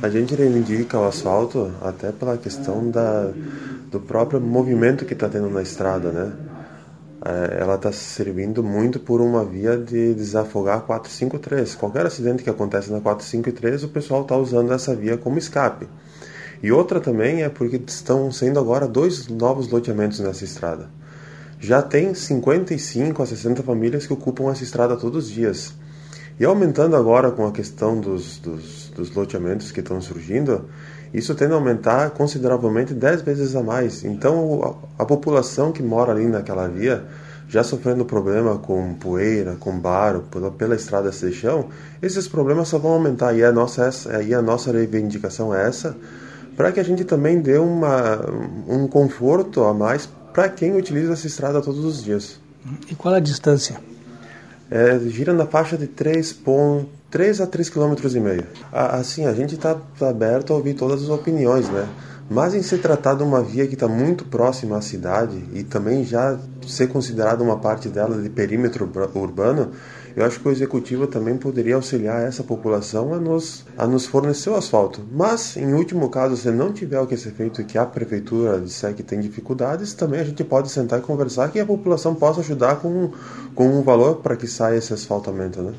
A gente reivindica o asfalto até pela questão da, do próprio movimento que está tendo na estrada, né? É, ela está servindo muito por uma via de desafogar a 453. Qualquer acidente que acontece na 453, o pessoal está usando essa via como escape. E outra também é porque estão sendo agora dois novos loteamentos nessa estrada. Já tem 55 a 60 famílias que ocupam essa estrada todos os dias. E aumentando agora com a questão dos, dos, dos loteamentos que estão surgindo, isso tende a aumentar consideravelmente 10 vezes a mais. Então, a, a população que mora ali naquela via, já sofrendo problema com poeira, com barro, pela, pela estrada sem chão, esses problemas só vão aumentar. E a nossa, essa, e a nossa reivindicação é essa, para que a gente também dê uma, um conforto a mais para quem utiliza essa estrada todos os dias. E qual a distância? É, gira na faixa de 3 pontos 3 a 3 km. Assim, a gente está tá aberto a ouvir todas as opiniões, né? Mas em se tratar de uma via que está muito próxima à cidade e também já ser considerada uma parte dela de perímetro urbano, eu acho que o executivo também poderia auxiliar essa população a nos, a nos fornecer o asfalto. Mas, em último caso, se não tiver o que ser feito e que a prefeitura disser que tem dificuldades, também a gente pode sentar e conversar que a população possa ajudar com, com um valor para que saia esse asfaltamento, né?